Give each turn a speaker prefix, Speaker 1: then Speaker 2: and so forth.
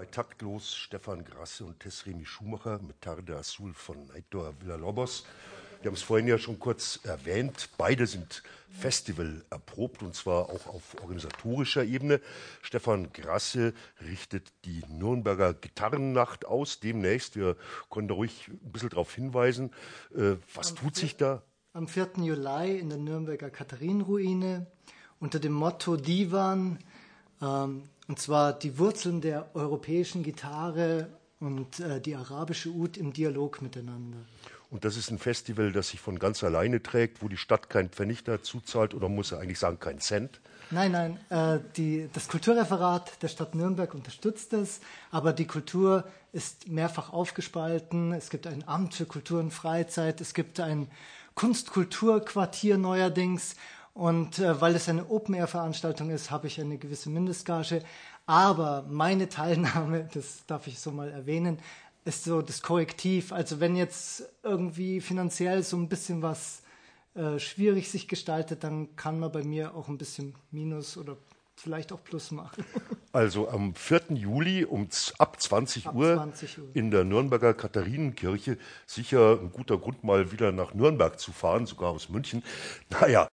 Speaker 1: Bei Taktlos Stefan Grasse und Tesremi Schumacher mit Tarde Azul von Heitor Villalobos. Wir haben es vorhin ja schon kurz erwähnt. Beide sind Festival erprobt und zwar auch auf organisatorischer Ebene. Stefan Grasse richtet die Nürnberger Gitarrennacht aus demnächst. Wir können da ruhig ein bisschen darauf hinweisen. Äh, was am tut sich da?
Speaker 2: Am 4. Juli in der Nürnberger Katharinenruine unter dem Motto Divan, und zwar die Wurzeln der europäischen Gitarre und äh, die arabische Ud im Dialog miteinander.
Speaker 1: Und das ist ein Festival, das sich von ganz alleine trägt, wo die Stadt keinen Pfennig dazu zahlt oder muss er eigentlich sagen, keinen Cent?
Speaker 2: Nein, nein, äh, die, das Kulturreferat der Stadt Nürnberg unterstützt es, aber die Kultur ist mehrfach aufgespalten. Es gibt ein Amt für Kultur und Freizeit, es gibt ein Kunstkulturquartier neuerdings und äh, weil es eine Open-Air-Veranstaltung ist, habe ich eine gewisse Mindestgage. Aber meine Teilnahme, das darf ich so mal erwähnen, ist so das Korrektiv. Also wenn jetzt irgendwie finanziell so ein bisschen was äh, schwierig sich gestaltet, dann kann man bei mir auch ein bisschen Minus oder vielleicht auch Plus machen.
Speaker 1: Also am 4. Juli um ab 20 ab Uhr 20 Uhr in der Nürnberger Katharinenkirche sicher ein guter Grund mal wieder nach Nürnberg zu fahren, sogar aus München. Naja,